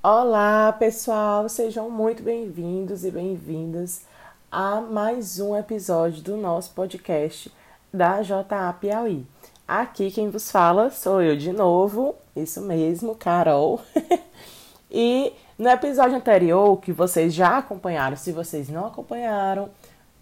Olá, pessoal, sejam muito bem-vindos e bem-vindas a mais um episódio do nosso podcast da JA Piauí. Aqui quem vos fala sou eu de novo, isso mesmo, Carol. e no episódio anterior, que vocês já acompanharam, se vocês não acompanharam,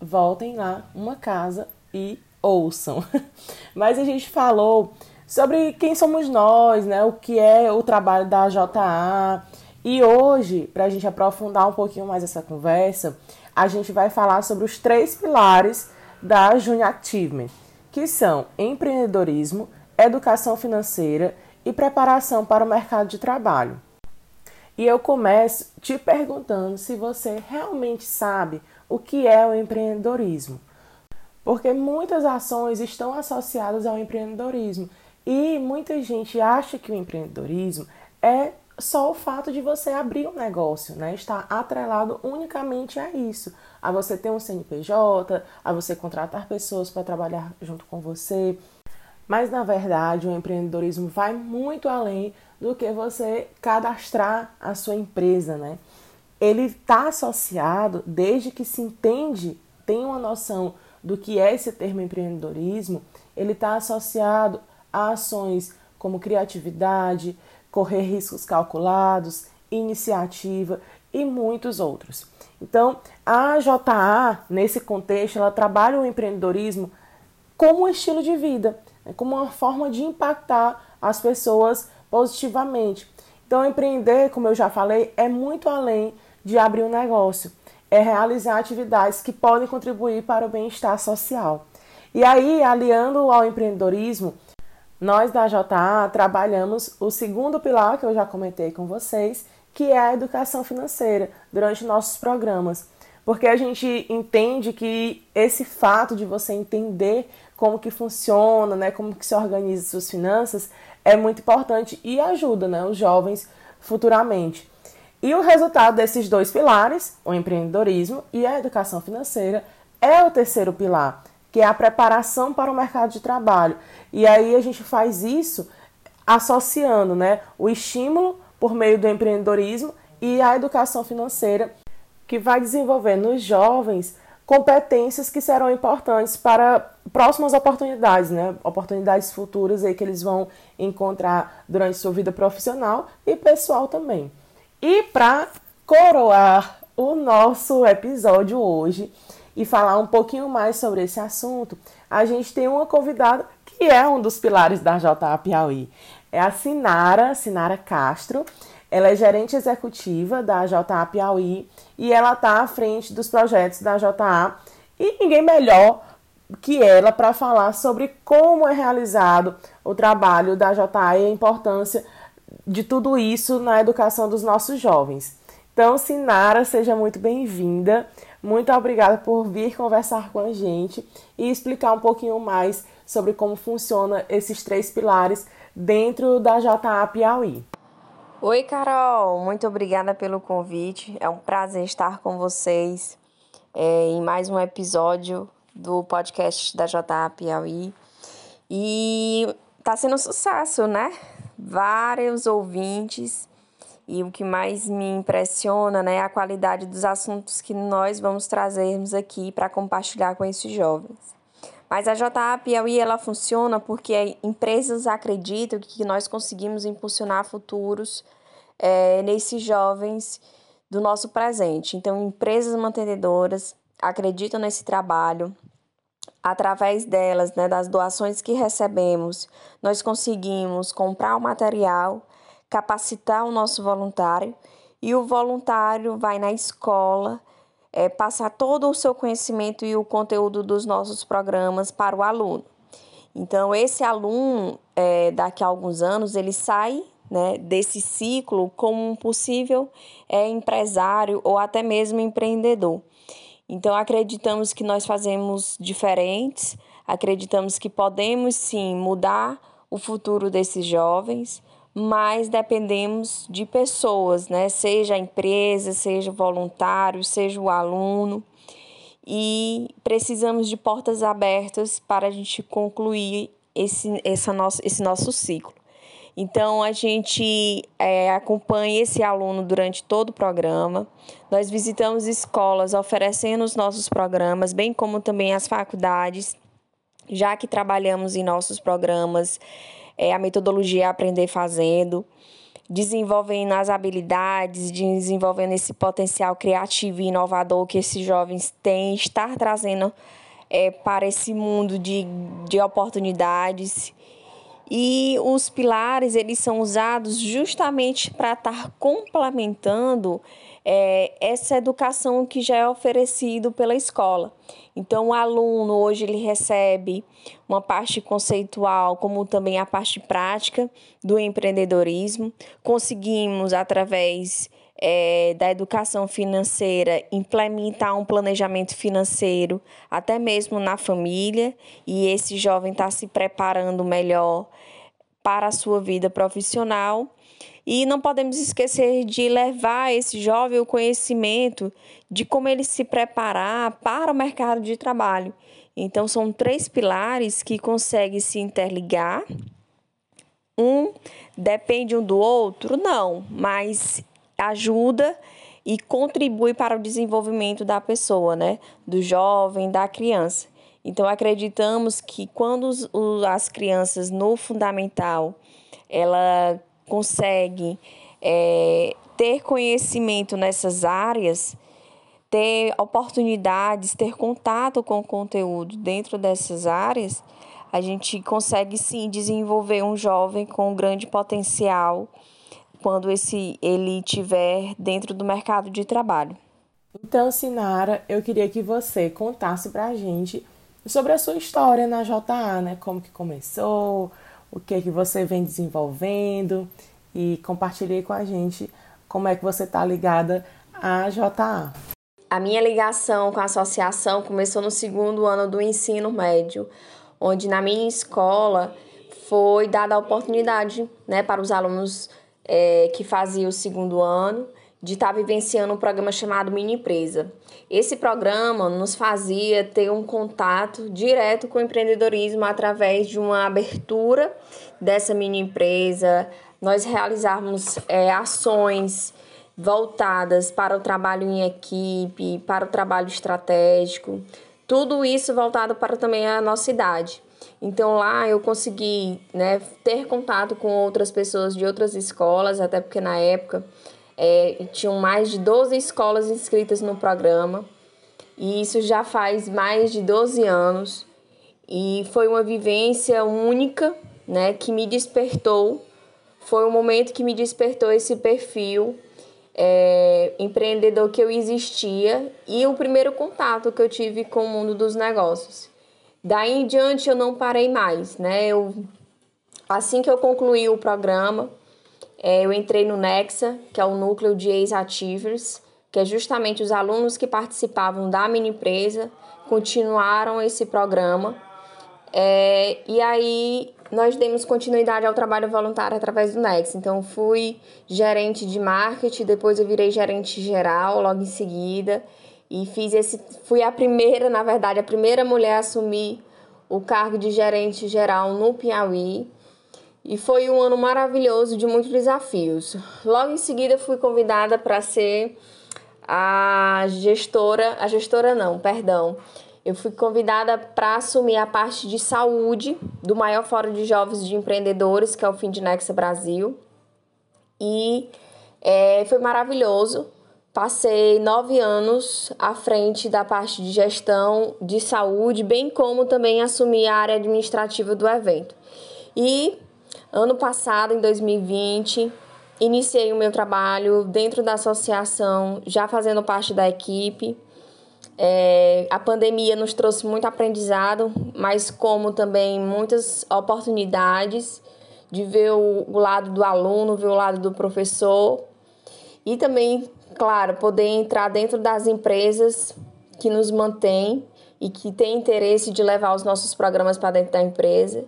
voltem lá, uma casa e ouçam. Mas a gente falou sobre quem somos nós, né? O que é o trabalho da JA. E hoje, para a gente aprofundar um pouquinho mais essa conversa, a gente vai falar sobre os três pilares da Junior Achievement, que são empreendedorismo, educação financeira e preparação para o mercado de trabalho. E eu começo te perguntando se você realmente sabe o que é o empreendedorismo. Porque muitas ações estão associadas ao empreendedorismo e muita gente acha que o empreendedorismo é só o fato de você abrir um negócio, né? Está atrelado unicamente a isso, a você ter um CNPJ, a você contratar pessoas para trabalhar junto com você. Mas na verdade, o empreendedorismo vai muito além do que você cadastrar a sua empresa, né? Ele está associado desde que se entende, tem uma noção do que é esse termo empreendedorismo, ele está associado a ações como criatividade, correr riscos calculados, iniciativa e muitos outros. Então, a JA, nesse contexto, ela trabalha o empreendedorismo como um estilo de vida, né, como uma forma de impactar as pessoas positivamente. Então, empreender, como eu já falei, é muito além de abrir um negócio, é realizar atividades que podem contribuir para o bem-estar social. E aí, aliando ao empreendedorismo, nós da JA trabalhamos o segundo pilar que eu já comentei com vocês, que é a educação financeira, durante nossos programas. Porque a gente entende que esse fato de você entender como que funciona, né, como que se organiza suas finanças, é muito importante e ajuda né, os jovens futuramente. E o resultado desses dois pilares, o empreendedorismo e a educação financeira, é o terceiro pilar, que é a preparação para o mercado de trabalho. E aí a gente faz isso associando né, o estímulo por meio do empreendedorismo e a educação financeira, que vai desenvolver nos jovens competências que serão importantes para próximas oportunidades, né? Oportunidades futuras aí que eles vão encontrar durante sua vida profissional e pessoal também. E para coroar o nosso episódio hoje, e falar um pouquinho mais sobre esse assunto, a gente tem uma convidada que é um dos pilares da JA Piauí. É a Sinara, Sinara Castro. Ela é gerente executiva da JA Piauí e ela está à frente dos projetos da JA. E ninguém melhor que ela para falar sobre como é realizado o trabalho da JA e a importância de tudo isso na educação dos nossos jovens. Então, Sinara, seja muito bem-vinda. Muito obrigada por vir conversar com a gente e explicar um pouquinho mais sobre como funciona esses três pilares dentro da JA Piauí. Oi, Carol, muito obrigada pelo convite. É um prazer estar com vocês é, em mais um episódio do podcast da JA Piauí. E tá sendo um sucesso, né? Vários ouvintes e o que mais me impressiona né, é a qualidade dos assuntos que nós vamos trazermos aqui para compartilhar com esses jovens. Mas a JA Piauí ela funciona porque empresas acreditam que nós conseguimos impulsionar futuros é, nesses jovens do nosso presente. Então, empresas mantenedoras acreditam nesse trabalho. Através delas, né, das doações que recebemos, nós conseguimos comprar o material capacitar o nosso voluntário e o voluntário vai na escola é, passar todo o seu conhecimento e o conteúdo dos nossos programas para o aluno. Então, esse aluno, é, daqui a alguns anos, ele sai né, desse ciclo como um possível é, empresário ou até mesmo empreendedor. Então, acreditamos que nós fazemos diferentes, acreditamos que podemos sim mudar o futuro desses jovens, mas dependemos de pessoas, né? Seja a empresa, seja o voluntário, seja o aluno. E precisamos de portas abertas para a gente concluir esse, essa nosso, esse nosso ciclo. Então, a gente é, acompanha esse aluno durante todo o programa. Nós visitamos escolas oferecendo os nossos programas, bem como também as faculdades, já que trabalhamos em nossos programas é, a metodologia Aprender Fazendo, desenvolvendo as habilidades, desenvolvendo esse potencial criativo e inovador que esses jovens têm, estar trazendo é, para esse mundo de, de oportunidades. E os pilares, eles são usados justamente para estar complementando é, essa educação que já é oferecido pela escola. Então, o aluno hoje ele recebe uma parte conceitual, como também a parte prática do empreendedorismo. Conseguimos, através é, da educação financeira, implementar um planejamento financeiro, até mesmo na família, e esse jovem está se preparando melhor para a sua vida profissional. E não podemos esquecer de levar esse jovem o conhecimento de como ele se preparar para o mercado de trabalho. Então, são três pilares que conseguem se interligar. Um depende um do outro? Não, mas ajuda e contribui para o desenvolvimento da pessoa, né? Do jovem, da criança. Então, acreditamos que quando os, as crianças no fundamental ela consegue é, ter conhecimento nessas áreas, ter oportunidades, ter contato com o conteúdo dentro dessas áreas, a gente consegue sim desenvolver um jovem com um grande potencial quando esse ele tiver dentro do mercado de trabalho. Então, Sinara, eu queria que você contasse para a gente sobre a sua história na JA, né? Como que começou, o que que você vem desenvolvendo e compartilhe com a gente como é que você está ligada à JA. A minha ligação com a associação começou no segundo ano do ensino médio, onde na minha escola foi dada a oportunidade né, para os alunos é, que faziam o segundo ano de estar tá vivenciando um programa chamado Mini Empresa. Esse programa nos fazia ter um contato direto com o empreendedorismo através de uma abertura dessa mini empresa, nós realizarmos é, ações voltadas para o trabalho em equipe, para o trabalho estratégico, tudo isso voltado para também a nossa idade. Então lá eu consegui né, ter contato com outras pessoas de outras escolas, até porque na época é, tinham mais de 12 escolas inscritas no programa, e isso já faz mais de 12 anos, e foi uma vivência única né, que me despertou. Foi um momento que me despertou esse perfil é, empreendedor que eu existia e o primeiro contato que eu tive com o mundo dos negócios. Daí em diante eu não parei mais, né? Eu, assim que eu concluí o programa, é, eu entrei no Nexa, que é o núcleo de ex-ativers, que é justamente os alunos que participavam da mini empresa, continuaram esse programa. É, e aí nós demos continuidade ao trabalho voluntário através do Nex. Então, fui gerente de marketing, depois eu virei gerente geral logo em seguida. E fiz esse. Fui a primeira, na verdade, a primeira mulher a assumir o cargo de gerente geral no Piauí. E foi um ano maravilhoso de muitos desafios. Logo em seguida, fui convidada para ser a gestora. A gestora, não, perdão eu fui convidada para assumir a parte de saúde do maior fórum de jovens de empreendedores, que é o Findnexa Brasil. E é, foi maravilhoso. Passei nove anos à frente da parte de gestão de saúde, bem como também assumi a área administrativa do evento. E ano passado, em 2020, iniciei o meu trabalho dentro da associação, já fazendo parte da equipe é, a pandemia nos trouxe muito aprendizado, mas como também muitas oportunidades de ver o, lado do aluno, ver o lado do professor e também, claro, poder entrar dentro das empresas que nos mantêm e que têm interesse de levar os nossos programas para dentro da empresa.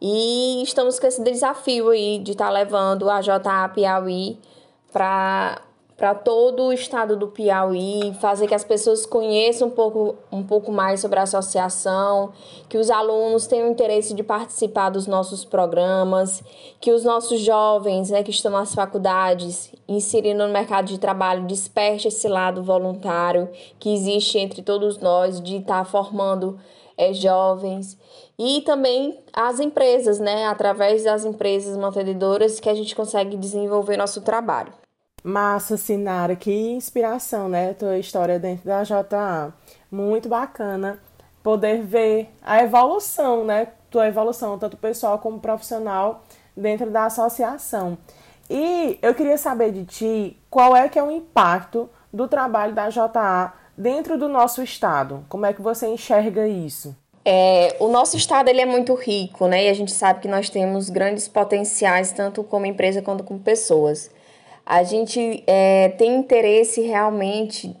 E estamos com esse desafio aí de estar tá levando a JA Piauí para para todo o estado do Piauí, fazer que as pessoas conheçam um pouco, um pouco mais sobre a associação, que os alunos tenham interesse de participar dos nossos programas, que os nossos jovens né, que estão nas faculdades, inserindo no mercado de trabalho, desperte esse lado voluntário que existe entre todos nós de estar tá formando é, jovens e também as empresas, né? Através das empresas mantenedoras que a gente consegue desenvolver nosso trabalho. Massa, Sinara, que inspiração, né? Tua história dentro da JA. Muito bacana poder ver a evolução, né? Tua evolução, tanto pessoal como profissional, dentro da associação. E eu queria saber de ti qual é que é o impacto do trabalho da JA dentro do nosso estado. Como é que você enxerga isso? É, o nosso estado ele é muito rico, né? E a gente sabe que nós temos grandes potenciais, tanto como empresa quanto como pessoas a gente é, tem interesse realmente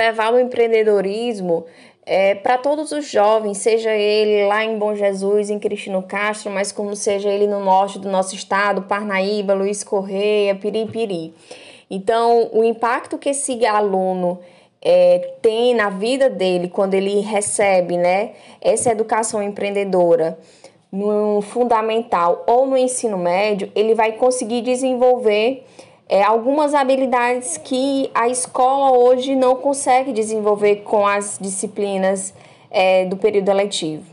levar o empreendedorismo é, para todos os jovens, seja ele lá em Bom Jesus, em Cristino Castro, mas como seja ele no norte do nosso estado, Parnaíba, Luiz Correia, Piripiri. Então, o impacto que esse aluno é, tem na vida dele quando ele recebe né, essa educação empreendedora no fundamental ou no ensino médio, ele vai conseguir desenvolver é, algumas habilidades que a escola hoje não consegue desenvolver com as disciplinas é, do período letivo.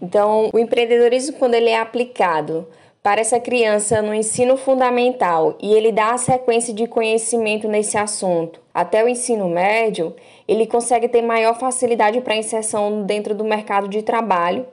Então, o empreendedorismo, quando ele é aplicado para essa criança no ensino fundamental e ele dá a sequência de conhecimento nesse assunto até o ensino médio, ele consegue ter maior facilidade para inserção dentro do mercado de trabalho,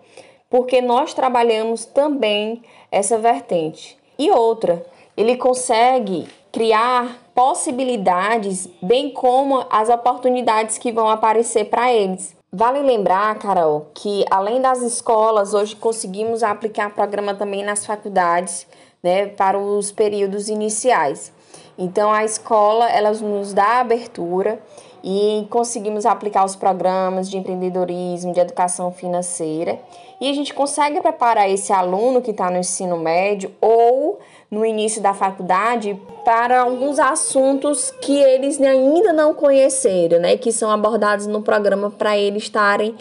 porque nós trabalhamos também essa vertente. E outra, ele consegue criar possibilidades, bem como as oportunidades que vão aparecer para eles. Vale lembrar, Carol, que além das escolas, hoje conseguimos aplicar programa também nas faculdades, né, para os períodos iniciais. Então a escola, ela nos dá abertura e conseguimos aplicar os programas de empreendedorismo, de educação financeira, e a gente consegue preparar esse aluno que está no ensino médio ou no início da faculdade para alguns assuntos que eles ainda não conheceram, né? Que são abordados no programa para eles estarem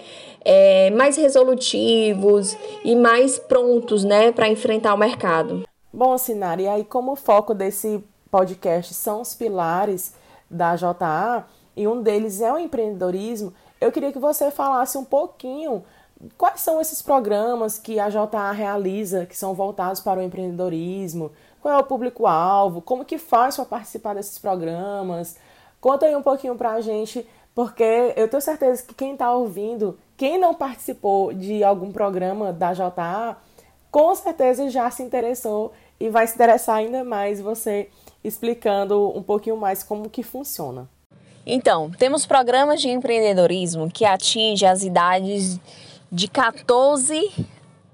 é, mais resolutivos e mais prontos, né? Para enfrentar o mercado. Bom, Sinara, e aí como foco desse podcast são os pilares da JA e um deles é o empreendedorismo, eu queria que você falasse um pouquinho quais são esses programas que a JA realiza, que são voltados para o empreendedorismo? Qual é o público-alvo? Como que faz para participar desses programas? Conta aí um pouquinho para a gente, porque eu tenho certeza que quem está ouvindo, quem não participou de algum programa da JA, com certeza já se interessou e vai se interessar ainda mais você explicando um pouquinho mais como que funciona. Então, temos programas de empreendedorismo que atingem as idades de 14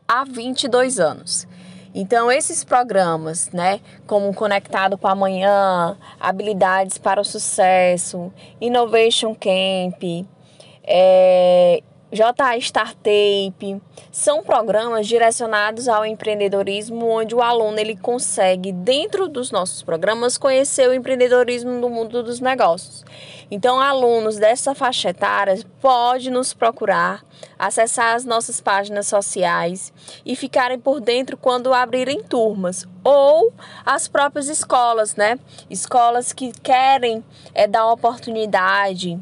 a 22 anos. Então, esses programas, né, como Conectado com Amanhã, Habilidades para o Sucesso, Innovation Camp, é, JA Startup, são programas direcionados ao empreendedorismo, onde o aluno ele consegue, dentro dos nossos programas, conhecer o empreendedorismo no mundo dos negócios. Então, alunos dessa faixa etária podem nos procurar, acessar as nossas páginas sociais e ficarem por dentro quando abrirem turmas ou as próprias escolas, né? Escolas que querem é, dar oportunidade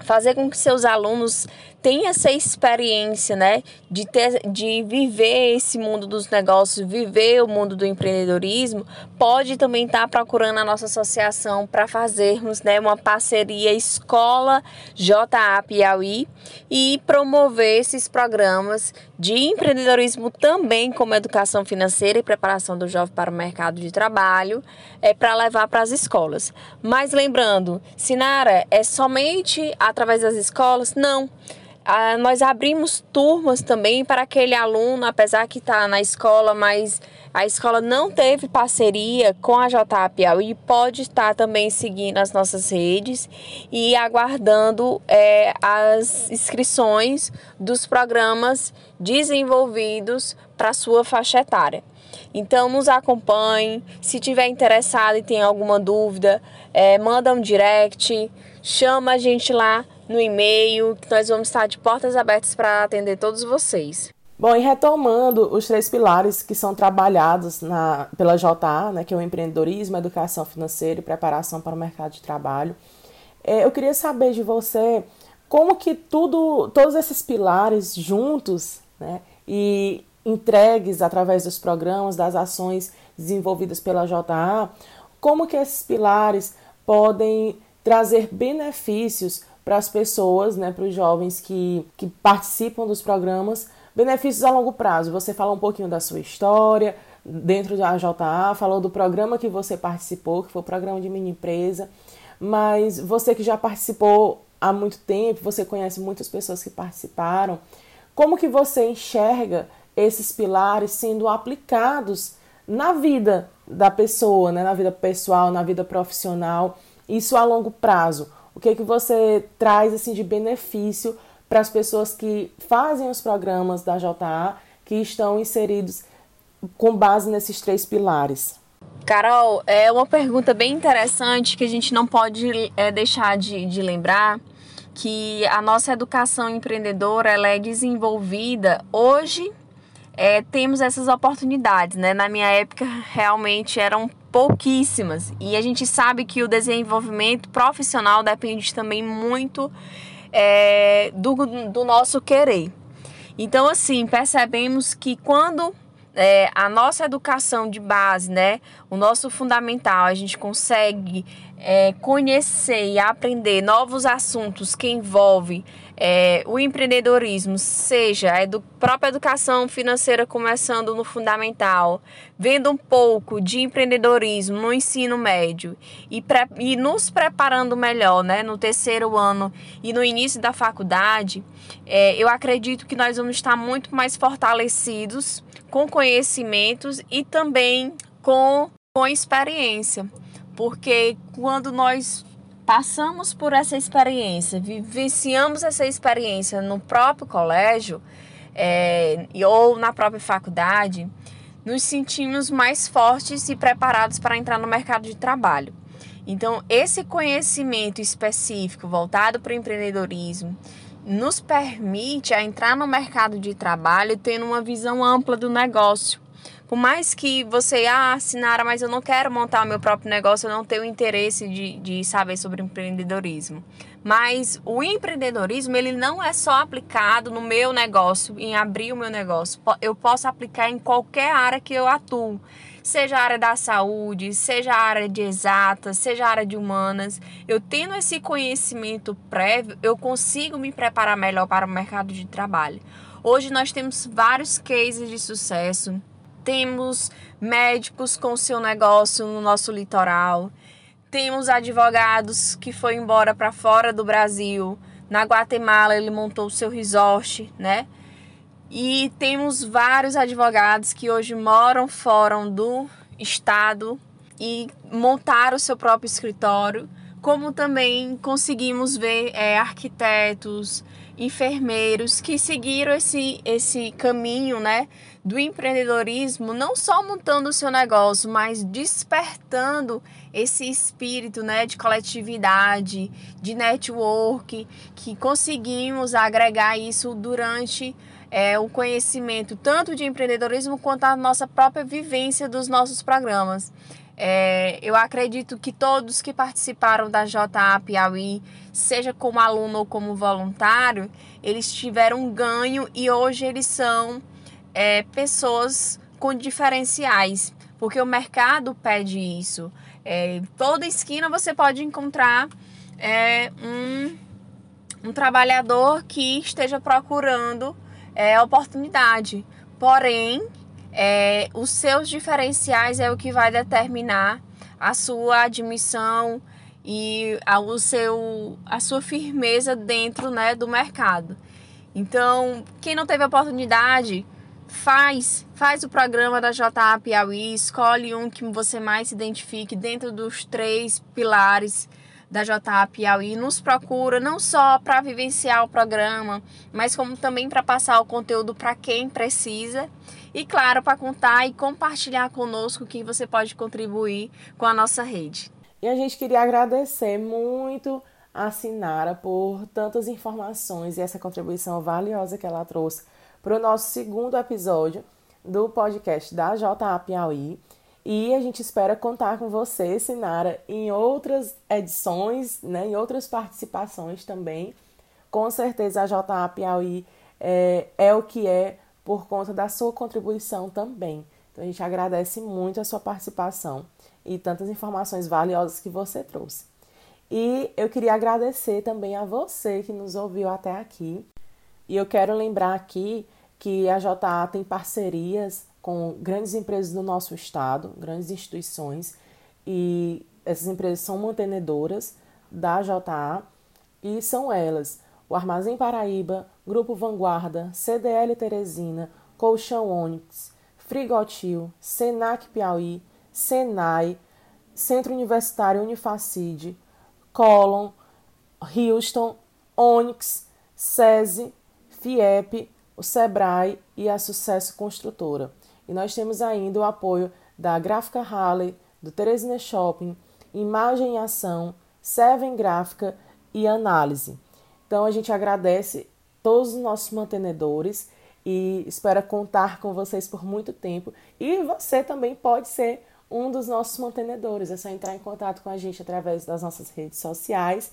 fazer com que seus alunos tenham essa experiência, né, de ter, de viver esse mundo dos negócios, viver o mundo do empreendedorismo, pode também estar tá procurando a nossa associação para fazermos, né, uma parceria escola JA Piauí e promover esses programas de empreendedorismo também como educação financeira e preparação do jovem para o mercado de trabalho, é para levar para as escolas. Mas lembrando, Sinara, é somente através das escolas? Não ah, nós abrimos turmas também para aquele aluno, apesar que está na escola, mas a escola não teve parceria com a JA Piauí, pode estar também seguindo as nossas redes e aguardando é, as inscrições dos programas desenvolvidos para sua faixa etária. Então nos acompanhe, se tiver interessado e tem alguma dúvida, é, manda um direct, chama a gente lá no e-mail, que nós vamos estar de portas abertas para atender todos vocês. Bom, e retomando os três pilares que são trabalhados na, pela JA, né, que é o empreendedorismo, educação financeira e preparação para o mercado de trabalho, é, eu queria saber de você como que tudo, todos esses pilares juntos, né, e entregues através dos programas, das ações desenvolvidas pela JA, como que esses pilares podem trazer benefícios para as pessoas, né, para os jovens que, que participam dos programas, benefícios a longo prazo. Você fala um pouquinho da sua história dentro da JA, falou do programa que você participou, que foi o programa de mini empresa, mas você que já participou há muito tempo, você conhece muitas pessoas que participaram, como que você enxerga esses pilares sendo aplicados na vida da pessoa, né, na vida pessoal, na vida profissional, isso a longo prazo? O que é que você traz assim de benefício para as pessoas que fazem os programas da JA, que estão inseridos com base nesses três pilares? Carol, é uma pergunta bem interessante que a gente não pode é, deixar de, de lembrar que a nossa educação empreendedora ela é desenvolvida hoje é, temos essas oportunidades, né? Na minha época realmente eram pouquíssimas. E a gente sabe que o desenvolvimento profissional depende também muito é, do, do nosso querer. Então, assim, percebemos que quando é, a nossa educação de base, né, o nosso fundamental, a gente consegue é, conhecer e aprender novos assuntos que envolvem é, o empreendedorismo, seja a edu própria educação financeira começando no fundamental, vendo um pouco de empreendedorismo no ensino médio e, e nos preparando melhor né, no terceiro ano e no início da faculdade, é, eu acredito que nós vamos estar muito mais fortalecidos com conhecimentos e também com, com experiência. Porque quando nós passamos por essa experiência, vivenciamos essa experiência no próprio colégio é, ou na própria faculdade, nos sentimos mais fortes e preparados para entrar no mercado de trabalho. Então, esse conhecimento específico voltado para o empreendedorismo nos permite a entrar no mercado de trabalho tendo uma visão ampla do negócio por mais que você, ah, assinara, mas eu não quero montar o meu próprio negócio, eu não tenho interesse de, de saber sobre empreendedorismo. Mas o empreendedorismo, ele não é só aplicado no meu negócio, em abrir o meu negócio. Eu posso aplicar em qualquer área que eu atuo. Seja a área da saúde, seja a área de exatas, seja a área de humanas. Eu tendo esse conhecimento prévio, eu consigo me preparar melhor para o mercado de trabalho. Hoje nós temos vários cases de sucesso temos médicos com seu negócio no nosso litoral, temos advogados que foi embora para fora do Brasil. Na Guatemala ele montou o seu resort, né? E temos vários advogados que hoje moram fora do estado e montaram o seu próprio escritório, como também conseguimos ver é, arquitetos, enfermeiros que seguiram esse, esse caminho, né, do empreendedorismo, não só montando o seu negócio, mas despertando esse espírito, né, de coletividade, de network, que conseguimos agregar isso durante é, o conhecimento tanto de empreendedorismo quanto a nossa própria vivência dos nossos programas. É, eu acredito que todos que participaram da JA Piauí, seja como aluno ou como voluntário, eles tiveram ganho e hoje eles são é, pessoas com diferenciais, porque o mercado pede isso. É, toda esquina você pode encontrar é, um, um trabalhador que esteja procurando é, oportunidade. Porém, é, os seus diferenciais é o que vai determinar a sua admissão e a, o seu, a sua firmeza dentro né, do mercado. Então, quem não teve oportunidade, faz, faz o programa da JA Piauí, escolhe um que você mais se identifique dentro dos três pilares da JA Piauí, nos procura não só para vivenciar o programa, mas como também para passar o conteúdo para quem precisa e claro, para contar e compartilhar conosco que você pode contribuir com a nossa rede. E a gente queria agradecer muito a Sinara por tantas informações e essa contribuição valiosa que ela trouxe para o nosso segundo episódio do podcast da JA Piauí. E a gente espera contar com você, Sinara, em outras edições, né, em outras participações também. Com certeza a JA Piauí é, é o que é por conta da sua contribuição também. Então a gente agradece muito a sua participação e tantas informações valiosas que você trouxe. E eu queria agradecer também a você que nos ouviu até aqui. E eu quero lembrar aqui que a JA tem parcerias com grandes empresas do nosso estado, grandes instituições, e essas empresas são mantenedoras da JA e são elas o Armazém Paraíba, Grupo Vanguarda, CDL Teresina, Colchão Onix, Frigotil, Senac Piauí, Senai, Centro Universitário Unifacide, Colon, Houston, Onix, SESI, FIEP, o SEBRAE e a Sucesso Construtora. E nós temos ainda o apoio da Gráfica Halley, do Teresina Shopping, Imagem e Ação, Seven Gráfica e Análise. Então a gente agradece todos os nossos mantenedores e espera contar com vocês por muito tempo. E você também pode ser um dos nossos mantenedores. É só entrar em contato com a gente através das nossas redes sociais.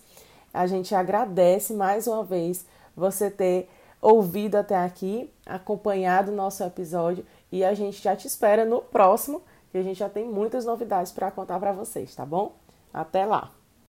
A gente agradece mais uma vez você ter ouvido até aqui, acompanhado o nosso episódio e a gente já te espera no próximo, que a gente já tem muitas novidades para contar para vocês, tá bom? Até lá!